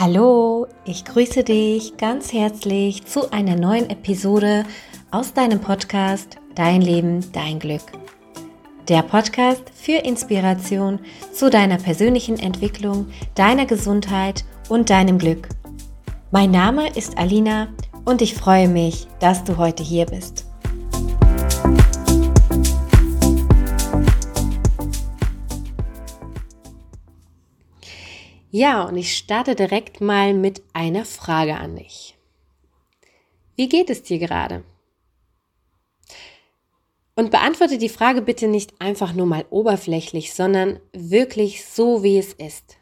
Hallo, ich grüße dich ganz herzlich zu einer neuen Episode aus deinem Podcast Dein Leben, dein Glück. Der Podcast für Inspiration zu deiner persönlichen Entwicklung, deiner Gesundheit und deinem Glück. Mein Name ist Alina und ich freue mich, dass du heute hier bist. Ja, und ich starte direkt mal mit einer Frage an dich. Wie geht es dir gerade? Und beantworte die Frage bitte nicht einfach nur mal oberflächlich, sondern wirklich so, wie es ist.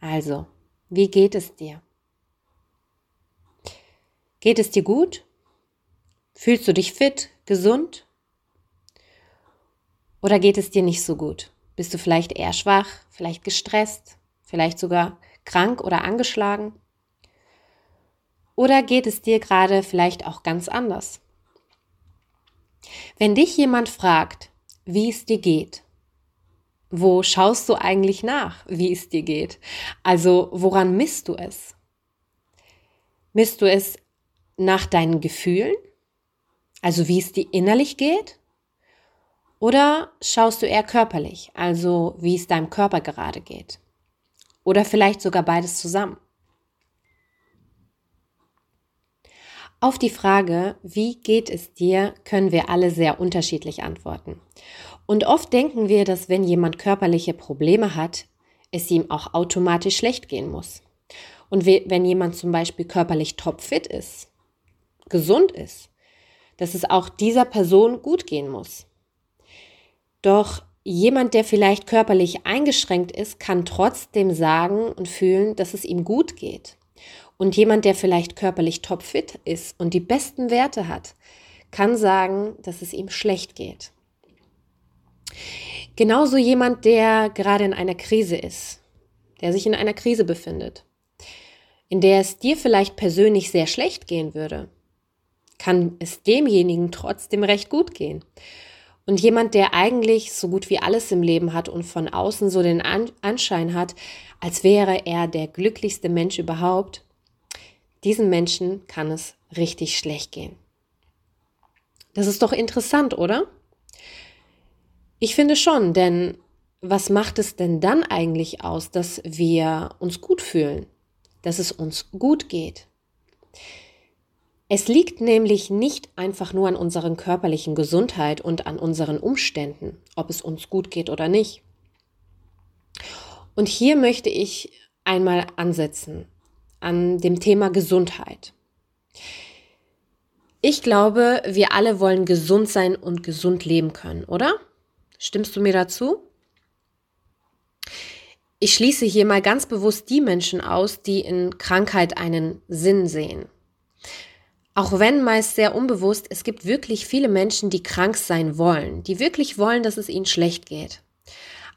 Also, wie geht es dir? Geht es dir gut? Fühlst du dich fit, gesund? Oder geht es dir nicht so gut? Bist du vielleicht eher schwach, vielleicht gestresst, vielleicht sogar krank oder angeschlagen? Oder geht es dir gerade vielleicht auch ganz anders? Wenn dich jemand fragt, wie es dir geht, wo schaust du eigentlich nach, wie es dir geht? Also woran misst du es? Misst du es nach deinen Gefühlen? Also wie es dir innerlich geht? Oder schaust du eher körperlich, also wie es deinem Körper gerade geht? Oder vielleicht sogar beides zusammen? Auf die Frage, wie geht es dir, können wir alle sehr unterschiedlich antworten. Und oft denken wir, dass wenn jemand körperliche Probleme hat, es ihm auch automatisch schlecht gehen muss. Und wenn jemand zum Beispiel körperlich topfit ist, gesund ist, dass es auch dieser Person gut gehen muss. Doch jemand, der vielleicht körperlich eingeschränkt ist, kann trotzdem sagen und fühlen, dass es ihm gut geht. Und jemand, der vielleicht körperlich topfit ist und die besten Werte hat, kann sagen, dass es ihm schlecht geht. Genauso jemand, der gerade in einer Krise ist, der sich in einer Krise befindet, in der es dir vielleicht persönlich sehr schlecht gehen würde, kann es demjenigen trotzdem recht gut gehen. Und jemand, der eigentlich so gut wie alles im Leben hat und von außen so den Anschein hat, als wäre er der glücklichste Mensch überhaupt, diesen Menschen kann es richtig schlecht gehen. Das ist doch interessant, oder? Ich finde schon, denn was macht es denn dann eigentlich aus, dass wir uns gut fühlen, dass es uns gut geht? Es liegt nämlich nicht einfach nur an unserer körperlichen Gesundheit und an unseren Umständen, ob es uns gut geht oder nicht. Und hier möchte ich einmal ansetzen an dem Thema Gesundheit. Ich glaube, wir alle wollen gesund sein und gesund leben können, oder? Stimmst du mir dazu? Ich schließe hier mal ganz bewusst die Menschen aus, die in Krankheit einen Sinn sehen. Auch wenn meist sehr unbewusst, es gibt wirklich viele Menschen, die krank sein wollen, die wirklich wollen, dass es ihnen schlecht geht.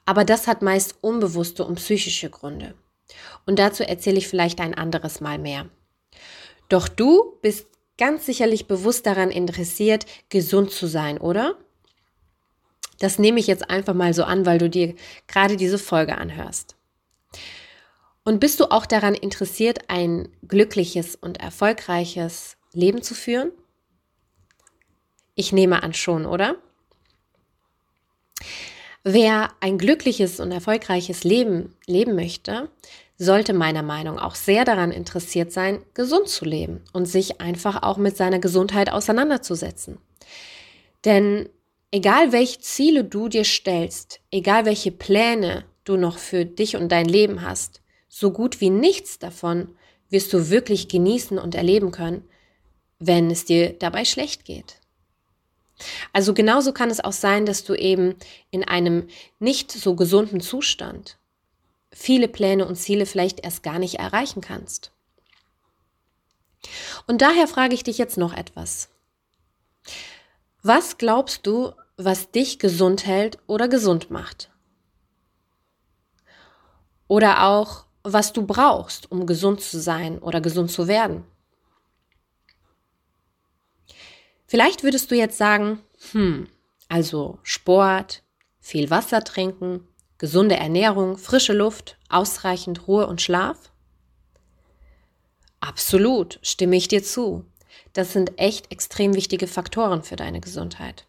Aber das hat meist unbewusste und psychische Gründe. Und dazu erzähle ich vielleicht ein anderes Mal mehr. Doch du bist ganz sicherlich bewusst daran interessiert, gesund zu sein, oder? Das nehme ich jetzt einfach mal so an, weil du dir gerade diese Folge anhörst. Und bist du auch daran interessiert, ein glückliches und erfolgreiches Leben zu führen? Ich nehme an schon, oder? Wer ein glückliches und erfolgreiches Leben leben möchte, sollte meiner Meinung nach auch sehr daran interessiert sein, gesund zu leben und sich einfach auch mit seiner Gesundheit auseinanderzusetzen. Denn egal welche Ziele du dir stellst, egal welche Pläne du noch für dich und dein Leben hast, so gut wie nichts davon wirst du wirklich genießen und erleben können, wenn es dir dabei schlecht geht. Also genauso kann es auch sein, dass du eben in einem nicht so gesunden Zustand viele Pläne und Ziele vielleicht erst gar nicht erreichen kannst. Und daher frage ich dich jetzt noch etwas. Was glaubst du, was dich gesund hält oder gesund macht? Oder auch, was du brauchst, um gesund zu sein oder gesund zu werden? Vielleicht würdest du jetzt sagen, hm, also Sport, viel Wasser trinken, gesunde Ernährung, frische Luft, ausreichend Ruhe und Schlaf? Absolut, stimme ich dir zu. Das sind echt extrem wichtige Faktoren für deine Gesundheit.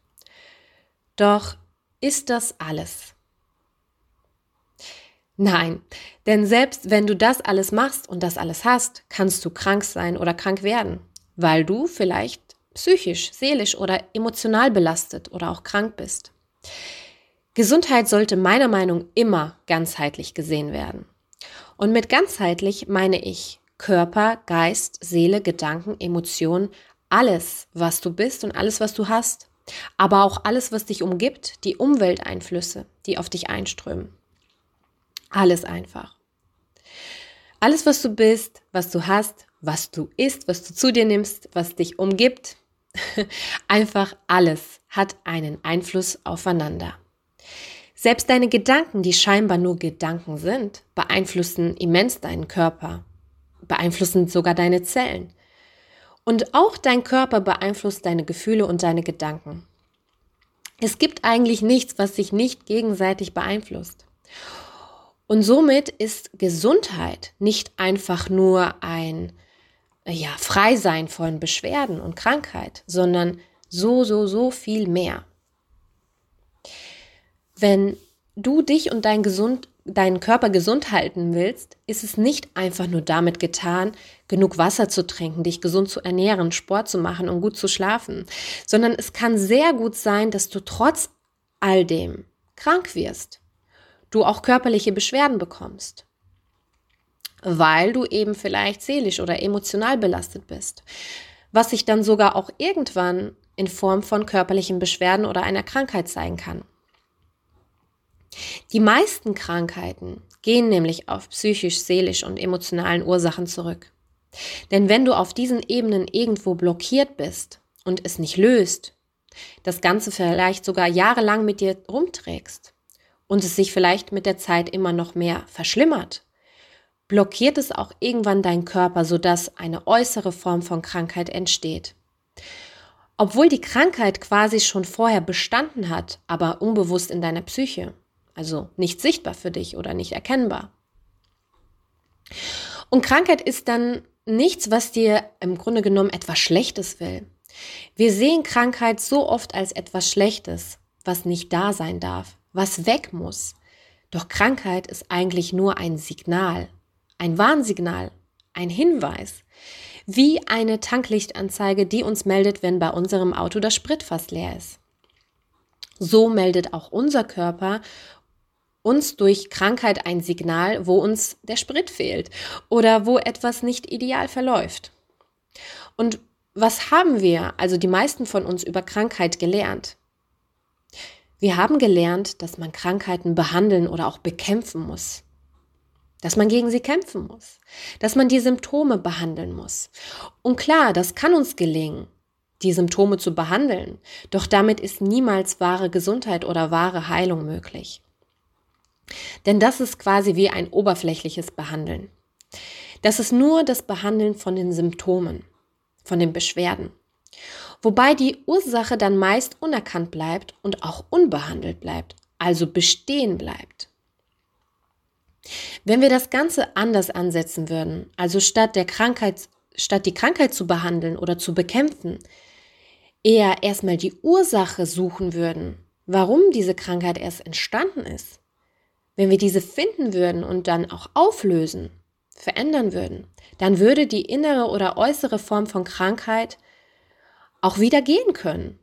Doch ist das alles? Nein, denn selbst wenn du das alles machst und das alles hast, kannst du krank sein oder krank werden, weil du vielleicht psychisch, seelisch oder emotional belastet oder auch krank bist. Gesundheit sollte meiner Meinung immer ganzheitlich gesehen werden. Und mit ganzheitlich meine ich Körper, Geist, Seele, Gedanken, Emotionen, alles, was du bist und alles, was du hast, aber auch alles, was dich umgibt, die Umwelteinflüsse, die auf dich einströmen. Alles einfach. Alles, was du bist, was du hast, was du isst, was du zu dir nimmst, was dich umgibt, einfach alles hat einen Einfluss aufeinander. Selbst deine Gedanken, die scheinbar nur Gedanken sind, beeinflussen immens deinen Körper, beeinflussen sogar deine Zellen. Und auch dein Körper beeinflusst deine Gefühle und deine Gedanken. Es gibt eigentlich nichts, was sich nicht gegenseitig beeinflusst. Und somit ist Gesundheit nicht einfach nur ein ja, Freisein von Beschwerden und Krankheit, sondern so, so, so viel mehr. Wenn du dich und dein gesund, deinen Körper gesund halten willst, ist es nicht einfach nur damit getan, genug Wasser zu trinken, dich gesund zu ernähren, Sport zu machen und gut zu schlafen, sondern es kann sehr gut sein, dass du trotz all dem krank wirst, du auch körperliche Beschwerden bekommst, weil du eben vielleicht seelisch oder emotional belastet bist, was sich dann sogar auch irgendwann in Form von körperlichen Beschwerden oder einer Krankheit zeigen kann. Die meisten Krankheiten gehen nämlich auf psychisch, seelisch und emotionalen Ursachen zurück. Denn wenn du auf diesen Ebenen irgendwo blockiert bist und es nicht löst, das Ganze vielleicht sogar jahrelang mit dir rumträgst und es sich vielleicht mit der Zeit immer noch mehr verschlimmert, blockiert es auch irgendwann dein Körper, sodass eine äußere Form von Krankheit entsteht. Obwohl die Krankheit quasi schon vorher bestanden hat, aber unbewusst in deiner Psyche also nicht sichtbar für dich oder nicht erkennbar. Und Krankheit ist dann nichts, was dir im Grunde genommen etwas Schlechtes will. Wir sehen Krankheit so oft als etwas Schlechtes, was nicht da sein darf, was weg muss. Doch Krankheit ist eigentlich nur ein Signal, ein Warnsignal, ein Hinweis, wie eine Tanklichtanzeige, die uns meldet, wenn bei unserem Auto das Spritfass leer ist. So meldet auch unser Körper uns durch Krankheit ein Signal, wo uns der Sprit fehlt oder wo etwas nicht ideal verläuft. Und was haben wir, also die meisten von uns, über Krankheit gelernt? Wir haben gelernt, dass man Krankheiten behandeln oder auch bekämpfen muss. Dass man gegen sie kämpfen muss. Dass man die Symptome behandeln muss. Und klar, das kann uns gelingen, die Symptome zu behandeln. Doch damit ist niemals wahre Gesundheit oder wahre Heilung möglich. Denn das ist quasi wie ein oberflächliches Behandeln. Das ist nur das Behandeln von den Symptomen, von den Beschwerden. Wobei die Ursache dann meist unerkannt bleibt und auch unbehandelt bleibt, also bestehen bleibt. Wenn wir das Ganze anders ansetzen würden, also statt der Krankheit, statt die Krankheit zu behandeln oder zu bekämpfen, eher erstmal die Ursache suchen würden, warum diese Krankheit erst entstanden ist, wenn wir diese finden würden und dann auch auflösen, verändern würden, dann würde die innere oder äußere Form von Krankheit auch wieder gehen können.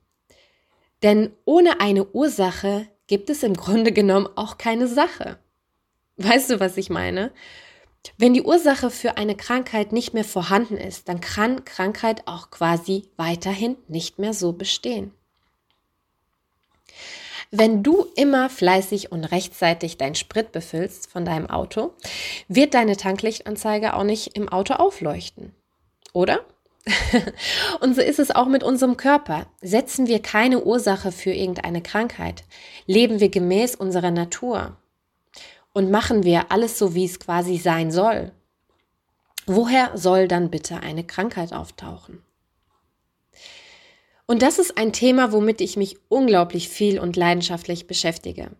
Denn ohne eine Ursache gibt es im Grunde genommen auch keine Sache. Weißt du, was ich meine? Wenn die Ursache für eine Krankheit nicht mehr vorhanden ist, dann kann Krankheit auch quasi weiterhin nicht mehr so bestehen. Wenn du immer fleißig und rechtzeitig dein Sprit befüllst von deinem Auto, wird deine Tanklichtanzeige auch nicht im Auto aufleuchten. Oder? und so ist es auch mit unserem Körper. Setzen wir keine Ursache für irgendeine Krankheit, leben wir gemäß unserer Natur und machen wir alles so, wie es quasi sein soll. Woher soll dann bitte eine Krankheit auftauchen? Und das ist ein Thema, womit ich mich unglaublich viel und leidenschaftlich beschäftige.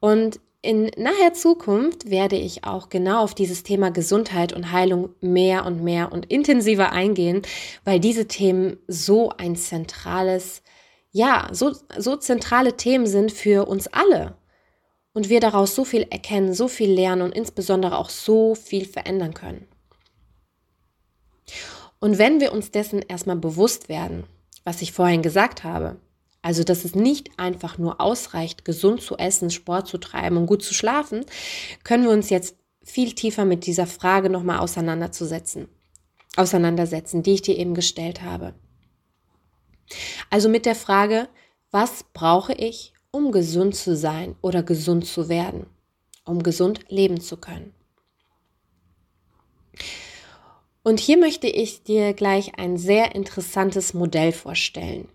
Und in naher Zukunft werde ich auch genau auf dieses Thema Gesundheit und Heilung mehr und mehr und intensiver eingehen, weil diese Themen so ein zentrales, ja, so, so zentrale Themen sind für uns alle. Und wir daraus so viel erkennen, so viel lernen und insbesondere auch so viel verändern können. Und wenn wir uns dessen erstmal bewusst werden, was ich vorhin gesagt habe, also, dass es nicht einfach nur ausreicht, gesund zu essen, Sport zu treiben und gut zu schlafen, können wir uns jetzt viel tiefer mit dieser Frage nochmal auseinanderzusetzen, auseinandersetzen, die ich dir eben gestellt habe. Also mit der Frage, was brauche ich, um gesund zu sein oder gesund zu werden, um gesund leben zu können? Und hier möchte ich dir gleich ein sehr interessantes Modell vorstellen.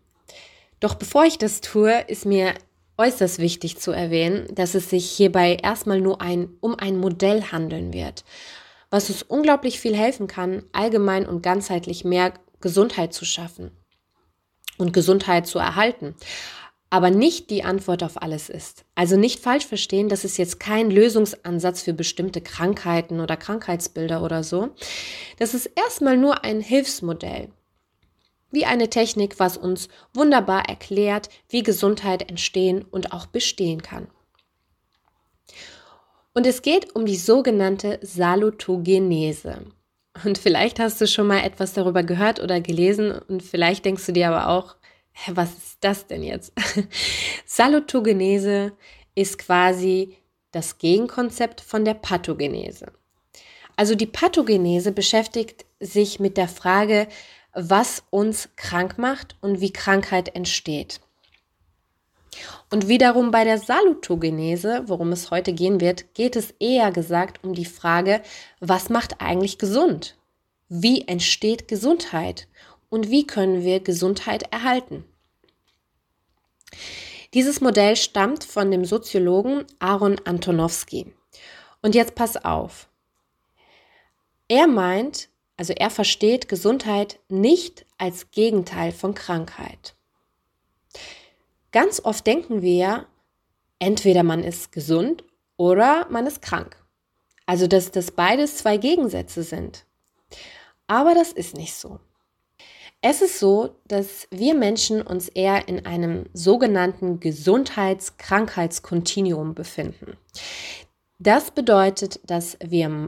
Doch bevor ich das tue, ist mir äußerst wichtig zu erwähnen, dass es sich hierbei erstmal nur ein, um ein Modell handeln wird, was uns unglaublich viel helfen kann, allgemein und ganzheitlich mehr Gesundheit zu schaffen und Gesundheit zu erhalten. Aber nicht die Antwort auf alles ist. Also nicht falsch verstehen, das ist jetzt kein Lösungsansatz für bestimmte Krankheiten oder Krankheitsbilder oder so. Das ist erstmal nur ein Hilfsmodell, wie eine Technik, was uns wunderbar erklärt, wie Gesundheit entstehen und auch bestehen kann. Und es geht um die sogenannte Salutogenese. Und vielleicht hast du schon mal etwas darüber gehört oder gelesen und vielleicht denkst du dir aber auch, was ist das denn jetzt? Salutogenese ist quasi das Gegenkonzept von der Pathogenese. Also die Pathogenese beschäftigt sich mit der Frage, was uns krank macht und wie Krankheit entsteht. Und wiederum bei der Salutogenese, worum es heute gehen wird, geht es eher gesagt um die Frage, was macht eigentlich gesund? Wie entsteht Gesundheit? Und wie können wir Gesundheit erhalten? Dieses Modell stammt von dem Soziologen Aaron Antonowski. Und jetzt pass auf. Er meint, also er versteht Gesundheit nicht als Gegenteil von Krankheit. Ganz oft denken wir, entweder man ist gesund oder man ist krank. Also dass das beides zwei Gegensätze sind. Aber das ist nicht so. Es ist so, dass wir Menschen uns eher in einem sogenannten Gesundheits-Krankheitskontinuum befinden. Das bedeutet, dass wir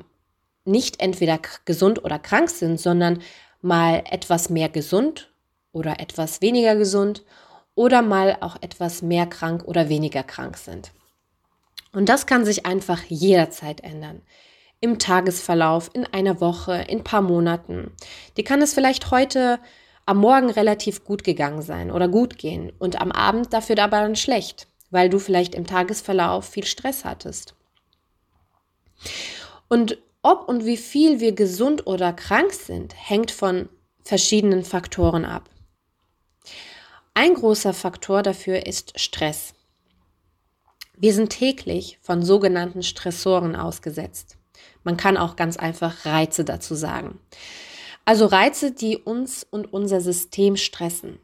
nicht entweder gesund oder krank sind, sondern mal etwas mehr gesund oder etwas weniger gesund oder mal auch etwas mehr krank oder weniger krank sind. Und das kann sich einfach jederzeit ändern. Im Tagesverlauf, in einer Woche, in ein paar Monaten. Die kann es vielleicht heute am Morgen relativ gut gegangen sein oder gut gehen und am Abend dafür aber dann schlecht, weil du vielleicht im Tagesverlauf viel Stress hattest. Und ob und wie viel wir gesund oder krank sind, hängt von verschiedenen Faktoren ab. Ein großer Faktor dafür ist Stress. Wir sind täglich von sogenannten Stressoren ausgesetzt. Man kann auch ganz einfach Reize dazu sagen. Also Reize, die uns und unser System stressen.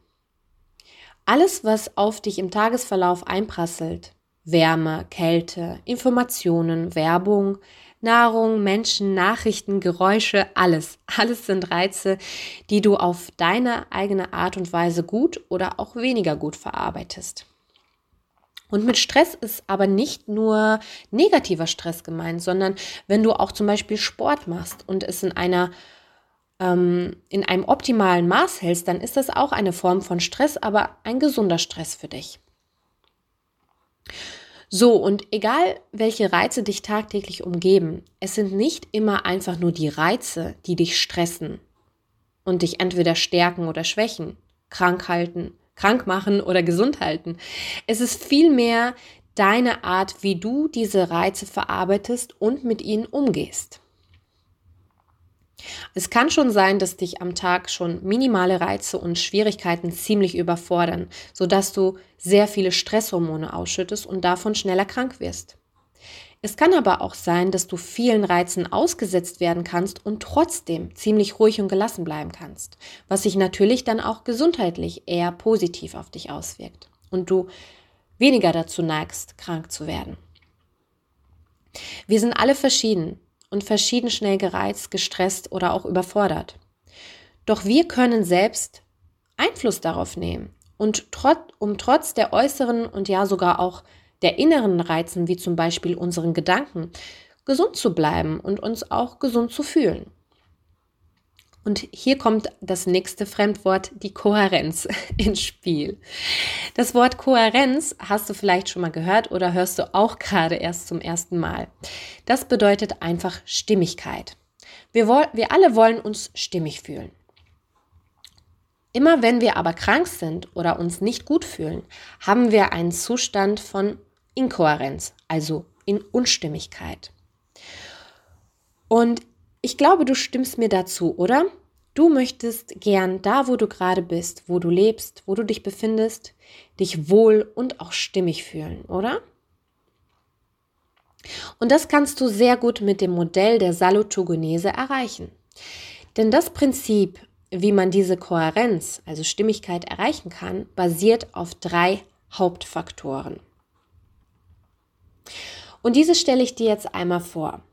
Alles, was auf dich im Tagesverlauf einprasselt, Wärme, Kälte, Informationen, Werbung, Nahrung, Menschen, Nachrichten, Geräusche, alles. Alles sind Reize, die du auf deine eigene Art und Weise gut oder auch weniger gut verarbeitest. Und mit Stress ist aber nicht nur negativer Stress gemeint, sondern wenn du auch zum Beispiel Sport machst und es in einer ähm, in einem optimalen Maß hältst, dann ist das auch eine Form von Stress, aber ein gesunder Stress für dich. So, und egal welche Reize dich tagtäglich umgeben, es sind nicht immer einfach nur die Reize, die dich stressen und dich entweder stärken oder schwächen, krank halten, krank machen oder gesund halten. Es ist vielmehr deine Art, wie du diese Reize verarbeitest und mit ihnen umgehst. Es kann schon sein, dass dich am Tag schon minimale Reize und Schwierigkeiten ziemlich überfordern, sodass du sehr viele Stresshormone ausschüttest und davon schneller krank wirst. Es kann aber auch sein, dass du vielen Reizen ausgesetzt werden kannst und trotzdem ziemlich ruhig und gelassen bleiben kannst, was sich natürlich dann auch gesundheitlich eher positiv auf dich auswirkt und du weniger dazu neigst, krank zu werden. Wir sind alle verschieden und verschieden schnell gereizt, gestresst oder auch überfordert. Doch wir können selbst Einfluss darauf nehmen und trot, um trotz der äußeren und ja sogar auch der inneren Reizen, wie zum Beispiel unseren Gedanken, gesund zu bleiben und uns auch gesund zu fühlen. Und hier kommt das nächste Fremdwort, die Kohärenz, ins Spiel. Das Wort Kohärenz hast du vielleicht schon mal gehört oder hörst du auch gerade erst zum ersten Mal. Das bedeutet einfach Stimmigkeit. Wir, wir alle wollen uns stimmig fühlen. Immer wenn wir aber krank sind oder uns nicht gut fühlen, haben wir einen Zustand von Inkohärenz, also in Unstimmigkeit. Und ich glaube, du stimmst mir dazu, oder? Du möchtest gern da, wo du gerade bist, wo du lebst, wo du dich befindest, dich wohl und auch stimmig fühlen, oder? Und das kannst du sehr gut mit dem Modell der Salutogenese erreichen. Denn das Prinzip, wie man diese Kohärenz, also Stimmigkeit erreichen kann, basiert auf drei Hauptfaktoren. Und diese stelle ich dir jetzt einmal vor.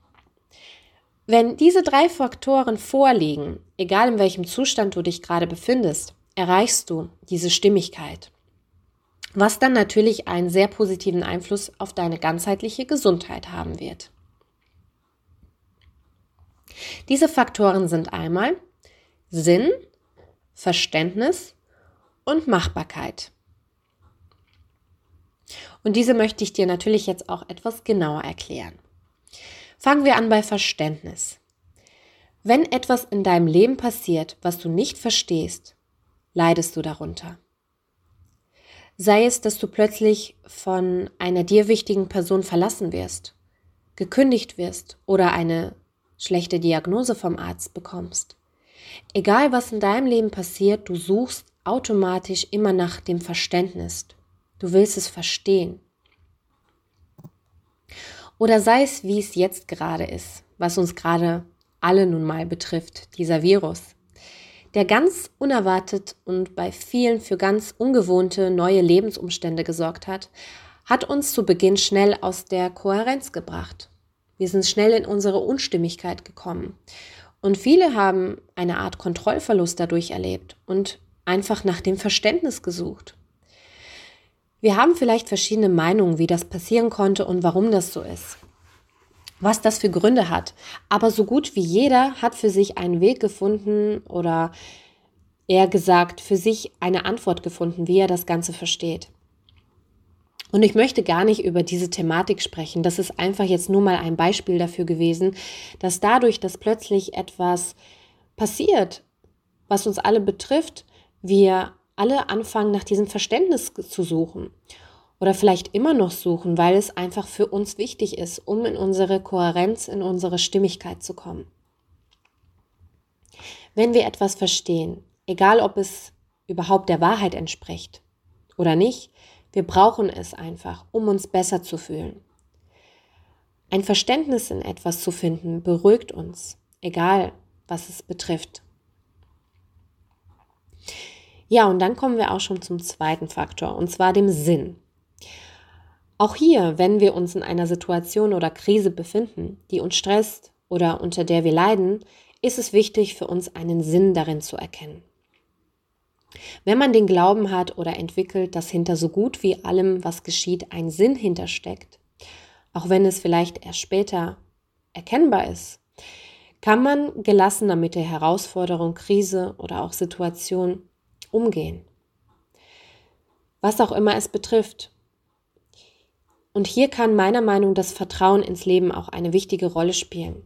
Wenn diese drei Faktoren vorliegen, egal in welchem Zustand du dich gerade befindest, erreichst du diese Stimmigkeit, was dann natürlich einen sehr positiven Einfluss auf deine ganzheitliche Gesundheit haben wird. Diese Faktoren sind einmal Sinn, Verständnis und Machbarkeit. Und diese möchte ich dir natürlich jetzt auch etwas genauer erklären. Fangen wir an bei Verständnis. Wenn etwas in deinem Leben passiert, was du nicht verstehst, leidest du darunter. Sei es, dass du plötzlich von einer dir wichtigen Person verlassen wirst, gekündigt wirst oder eine schlechte Diagnose vom Arzt bekommst. Egal was in deinem Leben passiert, du suchst automatisch immer nach dem Verständnis. Du willst es verstehen. Oder sei es, wie es jetzt gerade ist, was uns gerade alle nun mal betrifft, dieser Virus, der ganz unerwartet und bei vielen für ganz ungewohnte neue Lebensumstände gesorgt hat, hat uns zu Beginn schnell aus der Kohärenz gebracht. Wir sind schnell in unsere Unstimmigkeit gekommen und viele haben eine Art Kontrollverlust dadurch erlebt und einfach nach dem Verständnis gesucht. Wir haben vielleicht verschiedene Meinungen, wie das passieren konnte und warum das so ist. Was das für Gründe hat. Aber so gut wie jeder hat für sich einen Weg gefunden oder eher gesagt für sich eine Antwort gefunden, wie er das Ganze versteht. Und ich möchte gar nicht über diese Thematik sprechen. Das ist einfach jetzt nur mal ein Beispiel dafür gewesen, dass dadurch, dass plötzlich etwas passiert, was uns alle betrifft, wir alle anfangen, nach diesem Verständnis zu suchen. Oder vielleicht immer noch suchen, weil es einfach für uns wichtig ist, um in unsere Kohärenz, in unsere Stimmigkeit zu kommen. Wenn wir etwas verstehen, egal ob es überhaupt der Wahrheit entspricht oder nicht, wir brauchen es einfach, um uns besser zu fühlen. Ein Verständnis in etwas zu finden beruhigt uns, egal was es betrifft. Ja, und dann kommen wir auch schon zum zweiten Faktor, und zwar dem Sinn. Auch hier, wenn wir uns in einer Situation oder Krise befinden, die uns stresst oder unter der wir leiden, ist es wichtig für uns einen Sinn darin zu erkennen. Wenn man den Glauben hat oder entwickelt, dass hinter so gut wie allem, was geschieht, ein Sinn hintersteckt, auch wenn es vielleicht erst später erkennbar ist, kann man gelassener mit der Herausforderung, Krise oder auch Situation umgehen. Was auch immer es betrifft. Und hier kann meiner Meinung nach das Vertrauen ins Leben auch eine wichtige Rolle spielen.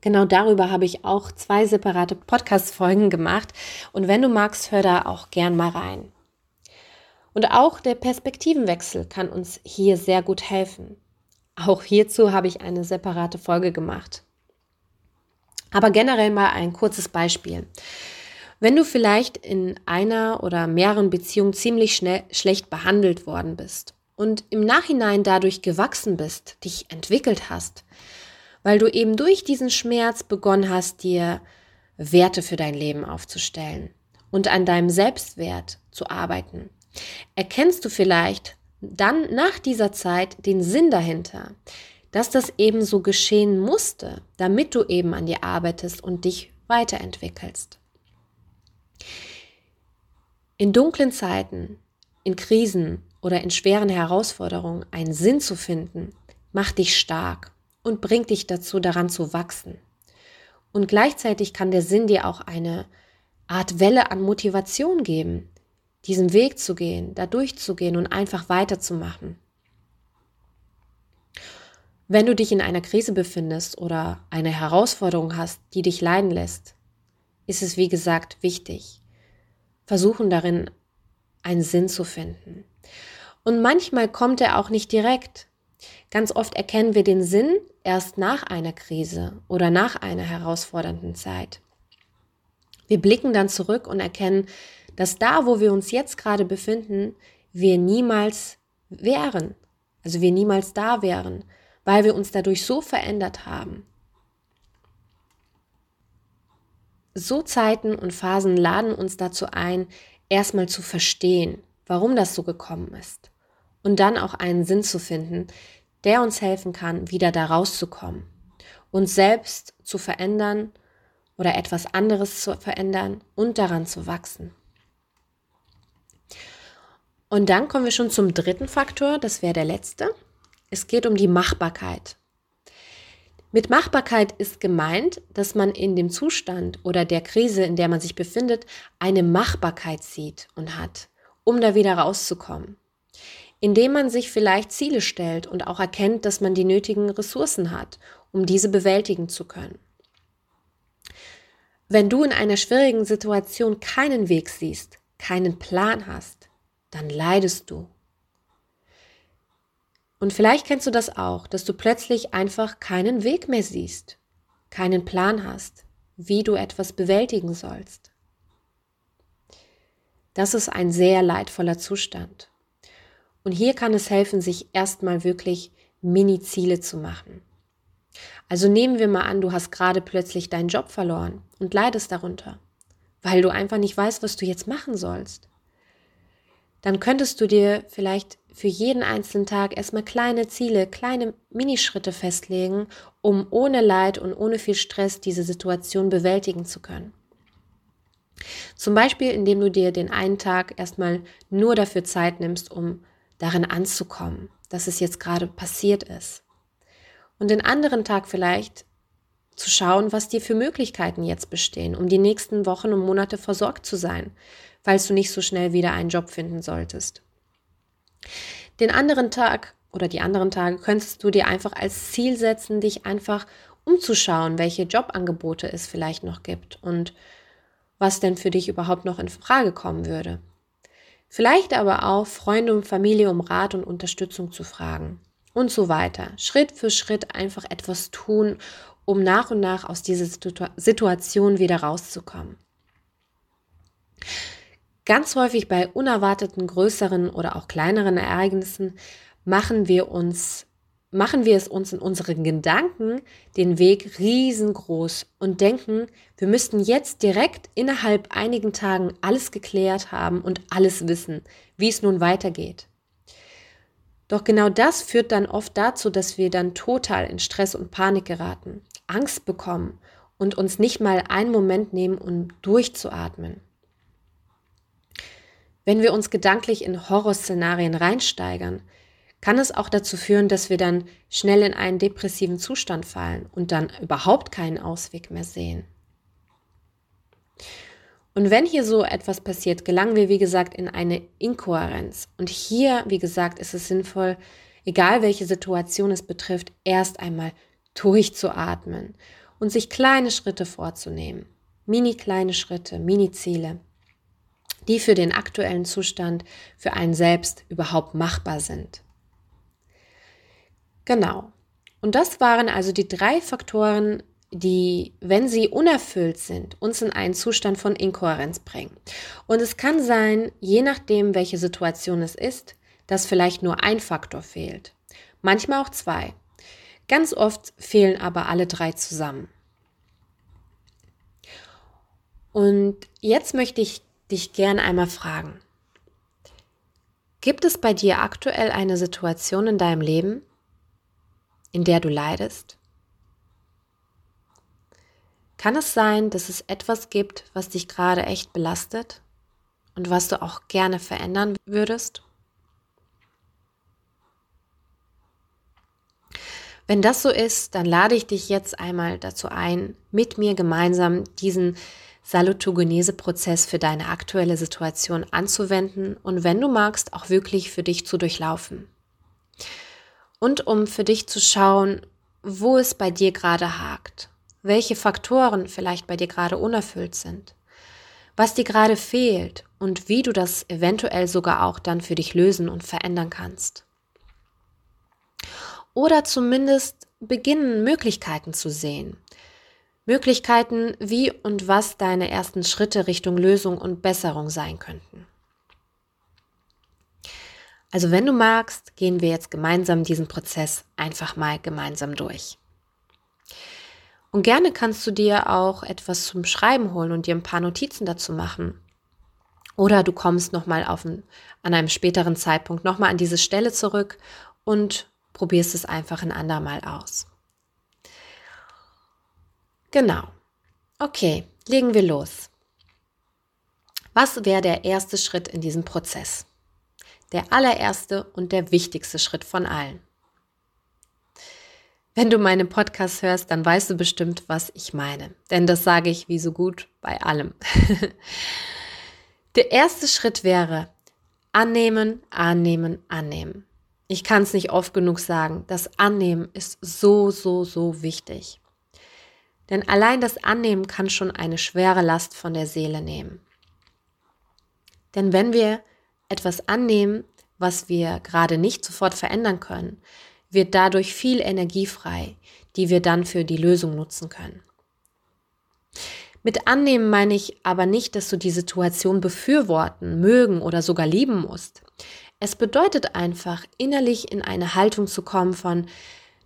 Genau darüber habe ich auch zwei separate Podcast-Folgen gemacht. Und wenn du magst, hör da auch gern mal rein. Und auch der Perspektivenwechsel kann uns hier sehr gut helfen. Auch hierzu habe ich eine separate Folge gemacht. Aber generell mal ein kurzes Beispiel. Wenn du vielleicht in einer oder mehreren Beziehungen ziemlich schnell, schlecht behandelt worden bist und im Nachhinein dadurch gewachsen bist, dich entwickelt hast, weil du eben durch diesen Schmerz begonnen hast, dir Werte für dein Leben aufzustellen und an deinem Selbstwert zu arbeiten. Erkennst du vielleicht dann nach dieser Zeit den Sinn dahinter, dass das eben so geschehen musste, damit du eben an dir arbeitest und dich weiterentwickelst. In dunklen Zeiten, in Krisen oder in schweren Herausforderungen einen Sinn zu finden, macht dich stark und bringt dich dazu, daran zu wachsen. Und gleichzeitig kann der Sinn dir auch eine Art Welle an Motivation geben, diesen Weg zu gehen, da durchzugehen und einfach weiterzumachen. Wenn du dich in einer Krise befindest oder eine Herausforderung hast, die dich leiden lässt, ist es wie gesagt wichtig, versuchen darin einen Sinn zu finden. Und manchmal kommt er auch nicht direkt. Ganz oft erkennen wir den Sinn erst nach einer Krise oder nach einer herausfordernden Zeit. Wir blicken dann zurück und erkennen, dass da, wo wir uns jetzt gerade befinden, wir niemals wären. Also wir niemals da wären, weil wir uns dadurch so verändert haben. So Zeiten und Phasen laden uns dazu ein, erstmal zu verstehen, warum das so gekommen ist. Und dann auch einen Sinn zu finden, der uns helfen kann, wieder da rauszukommen, uns selbst zu verändern oder etwas anderes zu verändern und daran zu wachsen. Und dann kommen wir schon zum dritten Faktor, das wäre der letzte. Es geht um die Machbarkeit. Mit Machbarkeit ist gemeint, dass man in dem Zustand oder der Krise, in der man sich befindet, eine Machbarkeit sieht und hat, um da wieder rauszukommen. Indem man sich vielleicht Ziele stellt und auch erkennt, dass man die nötigen Ressourcen hat, um diese bewältigen zu können. Wenn du in einer schwierigen Situation keinen Weg siehst, keinen Plan hast, dann leidest du. Und vielleicht kennst du das auch, dass du plötzlich einfach keinen Weg mehr siehst, keinen Plan hast, wie du etwas bewältigen sollst. Das ist ein sehr leidvoller Zustand. Und hier kann es helfen, sich erstmal wirklich Mini-Ziele zu machen. Also nehmen wir mal an, du hast gerade plötzlich deinen Job verloren und leidest darunter, weil du einfach nicht weißt, was du jetzt machen sollst. Dann könntest du dir vielleicht für jeden einzelnen Tag erstmal kleine Ziele, kleine Minischritte festlegen, um ohne Leid und ohne viel Stress diese Situation bewältigen zu können. Zum Beispiel, indem du dir den einen Tag erstmal nur dafür Zeit nimmst, um darin anzukommen, dass es jetzt gerade passiert ist und den anderen Tag vielleicht zu schauen, was dir für Möglichkeiten jetzt bestehen, um die nächsten Wochen und Monate versorgt zu sein, falls du nicht so schnell wieder einen Job finden solltest. Den anderen Tag oder die anderen Tage könntest du dir einfach als Ziel setzen, dich einfach umzuschauen, welche Jobangebote es vielleicht noch gibt und was denn für dich überhaupt noch in Frage kommen würde. Vielleicht aber auch Freunde und Familie um Rat und Unterstützung zu fragen und so weiter. Schritt für Schritt einfach etwas tun, um nach und nach aus dieser Situation wieder rauszukommen. Ganz häufig bei unerwarteten größeren oder auch kleineren Ereignissen machen wir uns machen wir es uns in unseren Gedanken den Weg riesengroß und denken, wir müssten jetzt direkt innerhalb einigen Tagen alles geklärt haben und alles wissen, wie es nun weitergeht. Doch genau das führt dann oft dazu, dass wir dann total in Stress und Panik geraten, Angst bekommen und uns nicht mal einen Moment nehmen, um durchzuatmen. Wenn wir uns gedanklich in Horrorszenarien reinsteigern, kann es auch dazu führen, dass wir dann schnell in einen depressiven Zustand fallen und dann überhaupt keinen Ausweg mehr sehen. Und wenn hier so etwas passiert, gelangen wir, wie gesagt, in eine Inkohärenz. Und hier, wie gesagt, ist es sinnvoll, egal welche Situation es betrifft, erst einmal durchzuatmen und sich kleine Schritte vorzunehmen. Mini kleine Schritte, Mini-Ziele, die für den aktuellen Zustand für einen selbst überhaupt machbar sind. Genau. Und das waren also die drei Faktoren, die, wenn sie unerfüllt sind, uns in einen Zustand von Inkohärenz bringen. Und es kann sein, je nachdem, welche Situation es ist, dass vielleicht nur ein Faktor fehlt. Manchmal auch zwei. Ganz oft fehlen aber alle drei zusammen. Und jetzt möchte ich dich gern einmal fragen. Gibt es bei dir aktuell eine Situation in deinem Leben, in der du leidest? Kann es sein, dass es etwas gibt, was dich gerade echt belastet und was du auch gerne verändern würdest? Wenn das so ist, dann lade ich dich jetzt einmal dazu ein, mit mir gemeinsam diesen Salutogenese-Prozess für deine aktuelle Situation anzuwenden und wenn du magst, auch wirklich für dich zu durchlaufen. Und um für dich zu schauen, wo es bei dir gerade hakt, welche Faktoren vielleicht bei dir gerade unerfüllt sind, was dir gerade fehlt und wie du das eventuell sogar auch dann für dich lösen und verändern kannst oder zumindest beginnen, Möglichkeiten zu sehen. Möglichkeiten, wie und was deine ersten Schritte Richtung Lösung und Besserung sein könnten. Also wenn du magst, gehen wir jetzt gemeinsam diesen Prozess einfach mal gemeinsam durch. Und gerne kannst du dir auch etwas zum Schreiben holen und dir ein paar Notizen dazu machen. Oder du kommst nochmal an einem späteren Zeitpunkt nochmal an diese Stelle zurück und probierst es einfach ein andermal aus. Genau. Okay, legen wir los. Was wäre der erste Schritt in diesem Prozess? Der allererste und der wichtigste Schritt von allen. Wenn du meinen Podcast hörst, dann weißt du bestimmt, was ich meine. Denn das sage ich wie so gut bei allem. der erste Schritt wäre annehmen, annehmen, annehmen. Ich kann es nicht oft genug sagen. Das Annehmen ist so, so, so wichtig. Denn allein das Annehmen kann schon eine schwere Last von der Seele nehmen. Denn wenn wir etwas annehmen, was wir gerade nicht sofort verändern können, wird dadurch viel Energie frei, die wir dann für die Lösung nutzen können. Mit annehmen meine ich aber nicht, dass du die Situation befürworten, mögen oder sogar lieben musst. Es bedeutet einfach, innerlich in eine Haltung zu kommen von,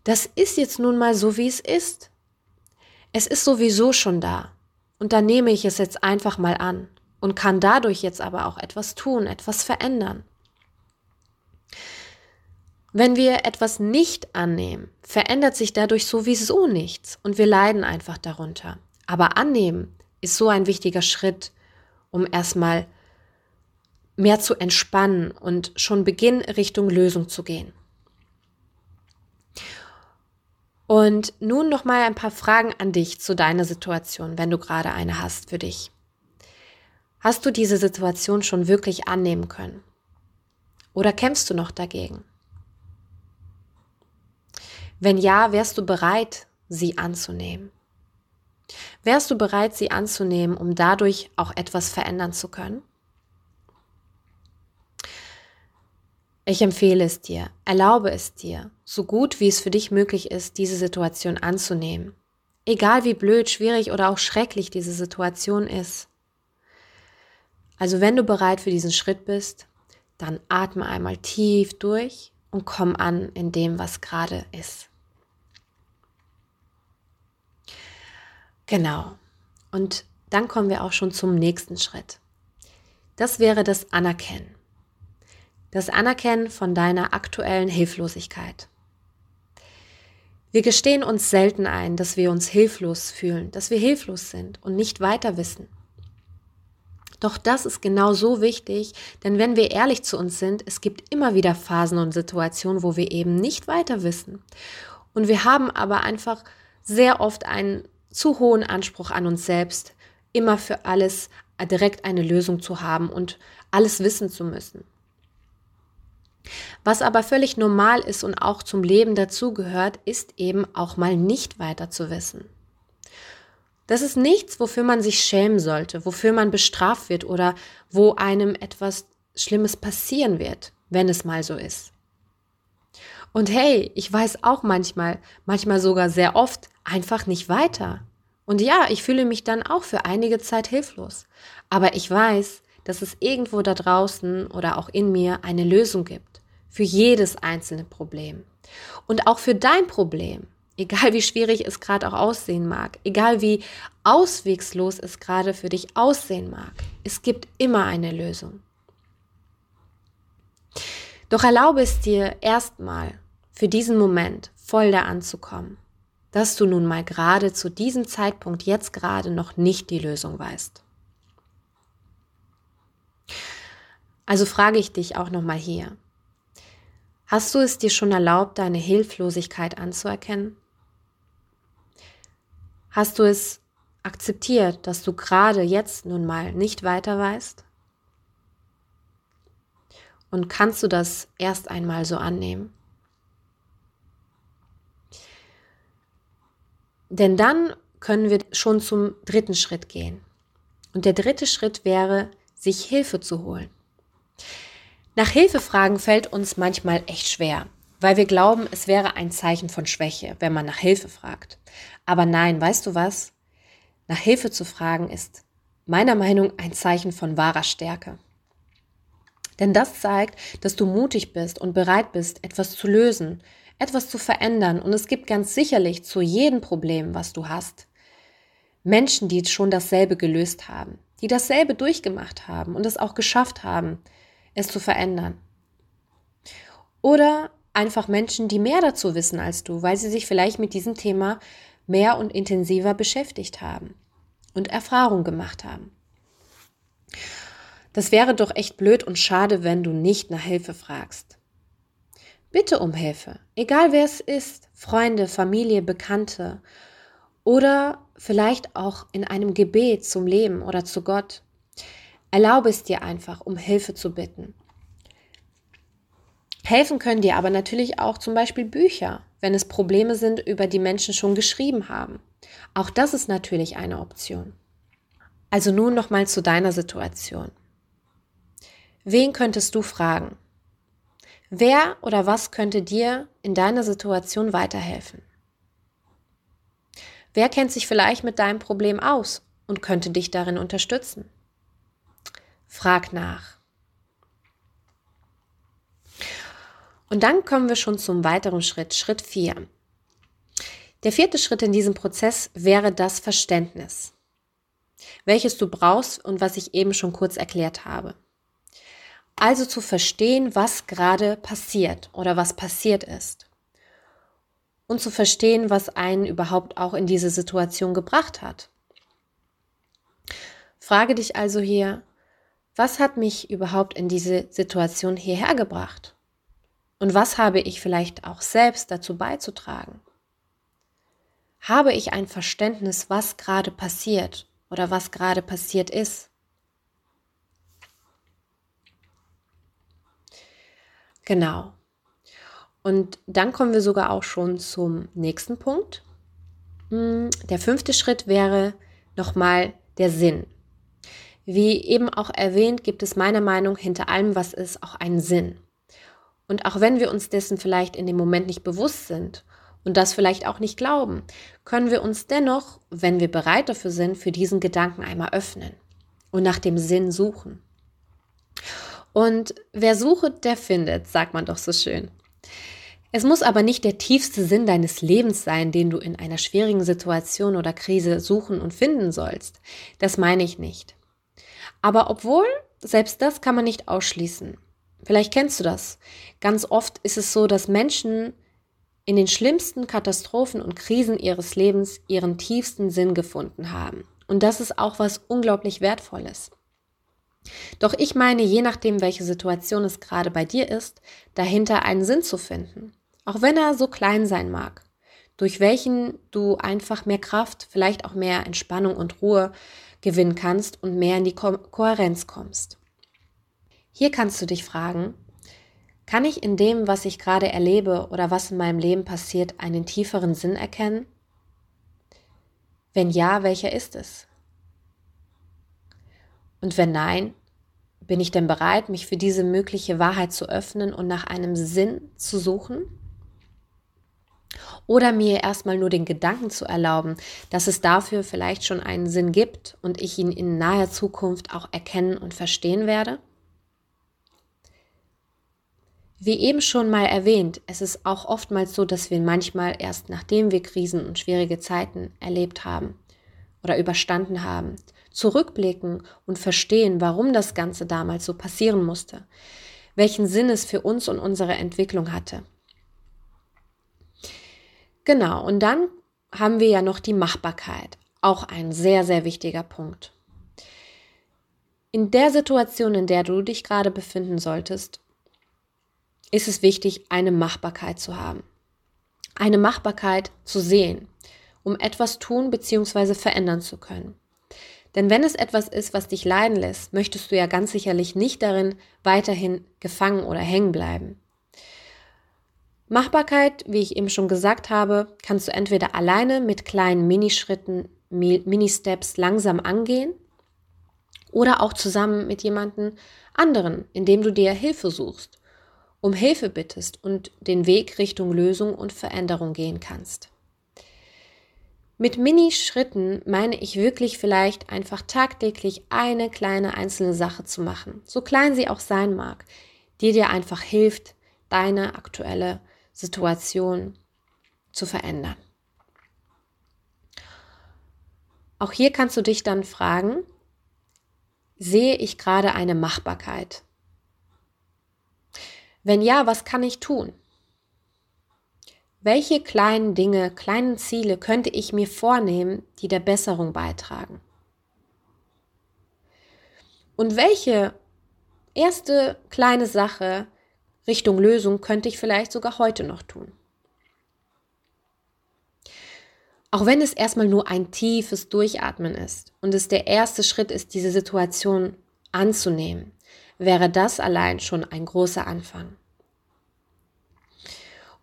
das ist jetzt nun mal so, wie es ist. Es ist sowieso schon da. Und dann nehme ich es jetzt einfach mal an und kann dadurch jetzt aber auch etwas tun, etwas verändern. Wenn wir etwas nicht annehmen, verändert sich dadurch sowieso nichts und wir leiden einfach darunter. Aber annehmen ist so ein wichtiger Schritt, um erstmal mehr zu entspannen und schon beginnen, Richtung Lösung zu gehen. Und nun noch mal ein paar Fragen an dich zu deiner Situation, wenn du gerade eine hast für dich. Hast du diese Situation schon wirklich annehmen können? Oder kämpfst du noch dagegen? Wenn ja, wärst du bereit, sie anzunehmen? Wärst du bereit, sie anzunehmen, um dadurch auch etwas verändern zu können? Ich empfehle es dir, erlaube es dir, so gut wie es für dich möglich ist, diese Situation anzunehmen. Egal wie blöd, schwierig oder auch schrecklich diese Situation ist. Also wenn du bereit für diesen Schritt bist, dann atme einmal tief durch und komm an in dem, was gerade ist. Genau. Und dann kommen wir auch schon zum nächsten Schritt. Das wäre das Anerkennen das Anerkennen von deiner aktuellen Hilflosigkeit. Wir gestehen uns selten ein, dass wir uns hilflos fühlen, dass wir hilflos sind und nicht weiter wissen. Doch das ist genau so wichtig, denn wenn wir ehrlich zu uns sind, es gibt immer wieder Phasen und Situationen, wo wir eben nicht weiter wissen. Und wir haben aber einfach sehr oft einen zu hohen Anspruch an uns selbst, immer für alles direkt eine Lösung zu haben und alles wissen zu müssen. Was aber völlig normal ist und auch zum Leben dazugehört, ist eben auch mal nicht weiter zu wissen. Das ist nichts, wofür man sich schämen sollte, wofür man bestraft wird oder wo einem etwas Schlimmes passieren wird, wenn es mal so ist. Und hey, ich weiß auch manchmal, manchmal sogar sehr oft, einfach nicht weiter. Und ja, ich fühle mich dann auch für einige Zeit hilflos. Aber ich weiß, dass es irgendwo da draußen oder auch in mir eine Lösung gibt für jedes einzelne Problem. Und auch für dein Problem, egal wie schwierig es gerade auch aussehen mag, egal wie auswegslos es gerade für dich aussehen mag, es gibt immer eine Lösung. Doch erlaube es dir erstmal für diesen Moment voll da anzukommen, dass du nun mal gerade zu diesem Zeitpunkt jetzt gerade noch nicht die Lösung weißt. Also frage ich dich auch noch mal hier. Hast du es dir schon erlaubt, deine Hilflosigkeit anzuerkennen? Hast du es akzeptiert, dass du gerade jetzt nun mal nicht weiter weißt? Und kannst du das erst einmal so annehmen? Denn dann können wir schon zum dritten Schritt gehen. Und der dritte Schritt wäre, sich Hilfe zu holen. Nach Hilfe fragen fällt uns manchmal echt schwer, weil wir glauben, es wäre ein Zeichen von Schwäche, wenn man nach Hilfe fragt. Aber nein, weißt du was? Nach Hilfe zu fragen ist meiner Meinung ein Zeichen von wahrer Stärke. Denn das zeigt, dass du mutig bist und bereit bist, etwas zu lösen, etwas zu verändern. Und es gibt ganz sicherlich zu jedem Problem, was du hast, Menschen, die schon dasselbe gelöst haben, die dasselbe durchgemacht haben und es auch geschafft haben, es zu verändern. Oder einfach Menschen, die mehr dazu wissen als du, weil sie sich vielleicht mit diesem Thema mehr und intensiver beschäftigt haben und Erfahrung gemacht haben. Das wäre doch echt blöd und schade, wenn du nicht nach Hilfe fragst. Bitte um Hilfe, egal wer es ist, Freunde, Familie, Bekannte oder vielleicht auch in einem Gebet zum Leben oder zu Gott. Erlaube es dir einfach, um Hilfe zu bitten. Helfen können dir aber natürlich auch zum Beispiel Bücher, wenn es Probleme sind, über die Menschen schon geschrieben haben. Auch das ist natürlich eine Option. Also nun nochmal zu deiner Situation. Wen könntest du fragen? Wer oder was könnte dir in deiner Situation weiterhelfen? Wer kennt sich vielleicht mit deinem Problem aus und könnte dich darin unterstützen? Frag nach. Und dann kommen wir schon zum weiteren Schritt, Schritt 4. Der vierte Schritt in diesem Prozess wäre das Verständnis, welches du brauchst und was ich eben schon kurz erklärt habe. Also zu verstehen, was gerade passiert oder was passiert ist. Und zu verstehen, was einen überhaupt auch in diese Situation gebracht hat. Frage dich also hier, was hat mich überhaupt in diese Situation hierher gebracht? Und was habe ich vielleicht auch selbst dazu beizutragen? Habe ich ein Verständnis, was gerade passiert oder was gerade passiert ist? Genau. Und dann kommen wir sogar auch schon zum nächsten Punkt. Hm, der fünfte Schritt wäre nochmal der Sinn. Wie eben auch erwähnt, gibt es meiner Meinung hinter allem, was ist, auch einen Sinn. Und auch wenn wir uns dessen vielleicht in dem Moment nicht bewusst sind und das vielleicht auch nicht glauben, können wir uns dennoch, wenn wir bereit dafür sind, für diesen Gedanken einmal öffnen und nach dem Sinn suchen. Und wer sucht, der findet, sagt man doch so schön. Es muss aber nicht der tiefste Sinn deines Lebens sein, den du in einer schwierigen Situation oder Krise suchen und finden sollst. Das meine ich nicht. Aber obwohl, selbst das kann man nicht ausschließen. Vielleicht kennst du das. Ganz oft ist es so, dass Menschen in den schlimmsten Katastrophen und Krisen ihres Lebens ihren tiefsten Sinn gefunden haben. Und das ist auch was unglaublich Wertvolles. Doch ich meine, je nachdem, welche Situation es gerade bei dir ist, dahinter einen Sinn zu finden. Auch wenn er so klein sein mag, durch welchen du einfach mehr Kraft, vielleicht auch mehr Entspannung und Ruhe gewinnen kannst und mehr in die Ko Kohärenz kommst. Hier kannst du dich fragen, kann ich in dem, was ich gerade erlebe oder was in meinem Leben passiert, einen tieferen Sinn erkennen? Wenn ja, welcher ist es? Und wenn nein, bin ich denn bereit, mich für diese mögliche Wahrheit zu öffnen und nach einem Sinn zu suchen? Oder mir erstmal nur den Gedanken zu erlauben, dass es dafür vielleicht schon einen Sinn gibt und ich ihn in naher Zukunft auch erkennen und verstehen werde? Wie eben schon mal erwähnt, es ist auch oftmals so, dass wir manchmal erst nachdem wir Krisen und schwierige Zeiten erlebt haben oder überstanden haben, zurückblicken und verstehen, warum das Ganze damals so passieren musste, welchen Sinn es für uns und unsere Entwicklung hatte. Genau, und dann haben wir ja noch die Machbarkeit. Auch ein sehr, sehr wichtiger Punkt. In der Situation, in der du dich gerade befinden solltest, ist es wichtig, eine Machbarkeit zu haben. Eine Machbarkeit zu sehen, um etwas tun bzw. verändern zu können. Denn wenn es etwas ist, was dich leiden lässt, möchtest du ja ganz sicherlich nicht darin weiterhin gefangen oder hängen bleiben. Machbarkeit, wie ich eben schon gesagt habe, kannst du entweder alleine mit kleinen Minischritten, Mini-Steps langsam angehen oder auch zusammen mit jemandem anderen, indem du dir Hilfe suchst, um Hilfe bittest und den Weg Richtung Lösung und Veränderung gehen kannst. Mit Mini-Schritten meine ich wirklich vielleicht einfach tagtäglich eine kleine einzelne Sache zu machen, so klein sie auch sein mag, die dir einfach hilft, deine aktuelle Situation zu verändern. Auch hier kannst du dich dann fragen, sehe ich gerade eine Machbarkeit? Wenn ja, was kann ich tun? Welche kleinen Dinge, kleinen Ziele könnte ich mir vornehmen, die der Besserung beitragen? Und welche erste kleine Sache Richtung Lösung könnte ich vielleicht sogar heute noch tun. Auch wenn es erstmal nur ein tiefes Durchatmen ist und es der erste Schritt ist, diese Situation anzunehmen, wäre das allein schon ein großer Anfang.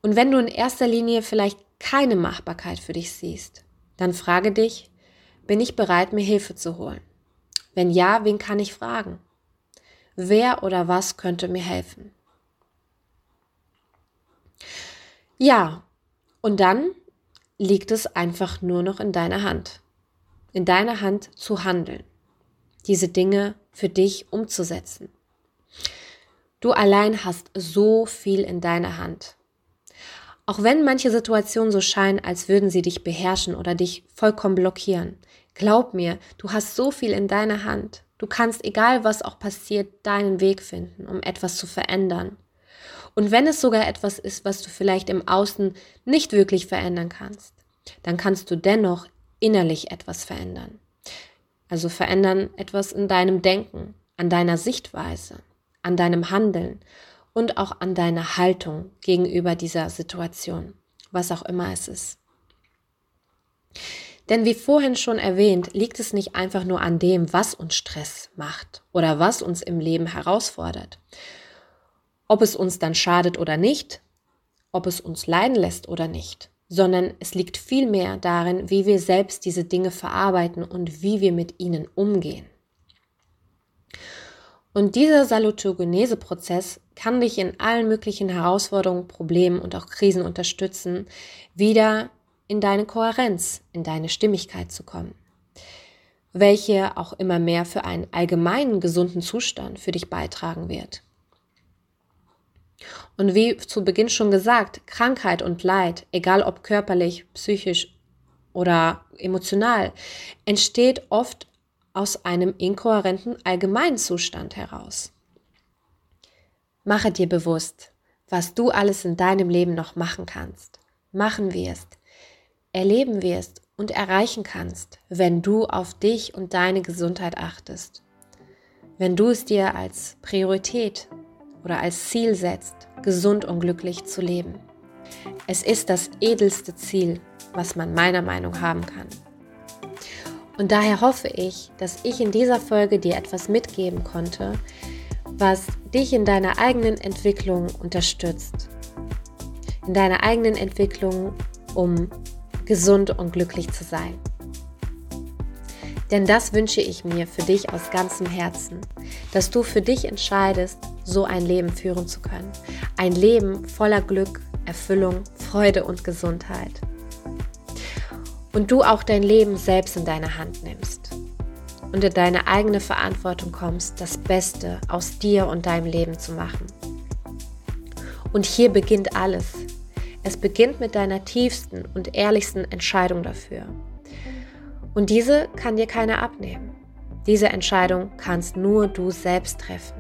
Und wenn du in erster Linie vielleicht keine Machbarkeit für dich siehst, dann frage dich, bin ich bereit, mir Hilfe zu holen? Wenn ja, wen kann ich fragen? Wer oder was könnte mir helfen? Ja, und dann liegt es einfach nur noch in deiner Hand. In deiner Hand zu handeln. Diese Dinge für dich umzusetzen. Du allein hast so viel in deiner Hand. Auch wenn manche Situationen so scheinen, als würden sie dich beherrschen oder dich vollkommen blockieren. Glaub mir, du hast so viel in deiner Hand. Du kannst, egal was auch passiert, deinen Weg finden, um etwas zu verändern. Und wenn es sogar etwas ist, was du vielleicht im Außen nicht wirklich verändern kannst, dann kannst du dennoch innerlich etwas verändern. Also verändern etwas in deinem Denken, an deiner Sichtweise, an deinem Handeln und auch an deiner Haltung gegenüber dieser Situation, was auch immer es ist. Denn wie vorhin schon erwähnt, liegt es nicht einfach nur an dem, was uns Stress macht oder was uns im Leben herausfordert, ob es uns dann schadet oder nicht, ob es uns leiden lässt oder nicht, sondern es liegt vielmehr darin, wie wir selbst diese Dinge verarbeiten und wie wir mit ihnen umgehen. Und dieser Salutogenese-Prozess kann dich in allen möglichen Herausforderungen, Problemen und auch Krisen unterstützen, wieder in deine Kohärenz, in deine Stimmigkeit zu kommen, welche auch immer mehr für einen allgemeinen gesunden Zustand für dich beitragen wird. Und wie zu Beginn schon gesagt, Krankheit und Leid, egal ob körperlich, psychisch oder emotional, entsteht oft aus einem inkohärenten Allgemeinzustand heraus. Mache dir bewusst, was du alles in deinem Leben noch machen kannst, machen wirst, erleben wirst und erreichen kannst, wenn du auf dich und deine Gesundheit achtest. Wenn du es dir als Priorität oder als Ziel setzt, gesund und glücklich zu leben. Es ist das edelste Ziel, was man meiner Meinung nach haben kann. Und daher hoffe ich, dass ich in dieser Folge dir etwas mitgeben konnte, was dich in deiner eigenen Entwicklung unterstützt. In deiner eigenen Entwicklung, um gesund und glücklich zu sein. Denn das wünsche ich mir für dich aus ganzem Herzen, dass du für dich entscheidest, so ein Leben führen zu können. Ein Leben voller Glück, Erfüllung, Freude und Gesundheit. Und du auch dein Leben selbst in deine Hand nimmst und in deine eigene Verantwortung kommst, das Beste aus dir und deinem Leben zu machen. Und hier beginnt alles. Es beginnt mit deiner tiefsten und ehrlichsten Entscheidung dafür. Und diese kann dir keiner abnehmen. Diese Entscheidung kannst nur du selbst treffen.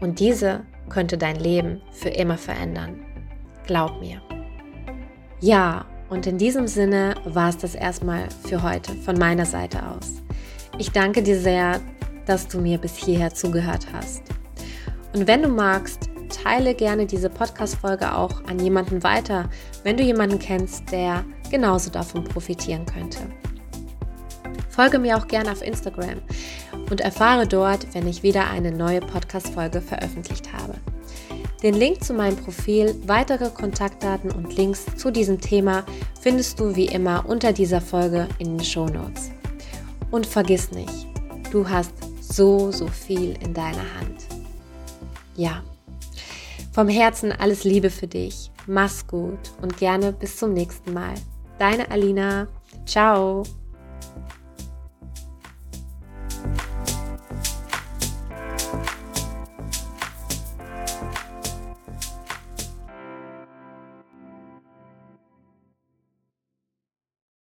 Und diese könnte dein Leben für immer verändern. Glaub mir. Ja, Und in diesem Sinne war es das erstmal für heute von meiner Seite aus. Ich danke dir sehr, dass du mir bis hierher zugehört hast. Und wenn du magst, teile gerne diese Podcast-Folge auch an jemanden weiter, wenn du jemanden kennst, der genauso davon profitieren könnte. Folge mir auch gerne auf Instagram und erfahre dort, wenn ich wieder eine neue Podcast-Folge veröffentlicht habe. Den Link zu meinem Profil, weitere Kontaktdaten und Links zu diesem Thema findest du wie immer unter dieser Folge in den Show Notes. Und vergiss nicht, du hast so, so viel in deiner Hand. Ja, vom Herzen alles Liebe für dich. Mach's gut und gerne bis zum nächsten Mal. Deine Alina. Ciao.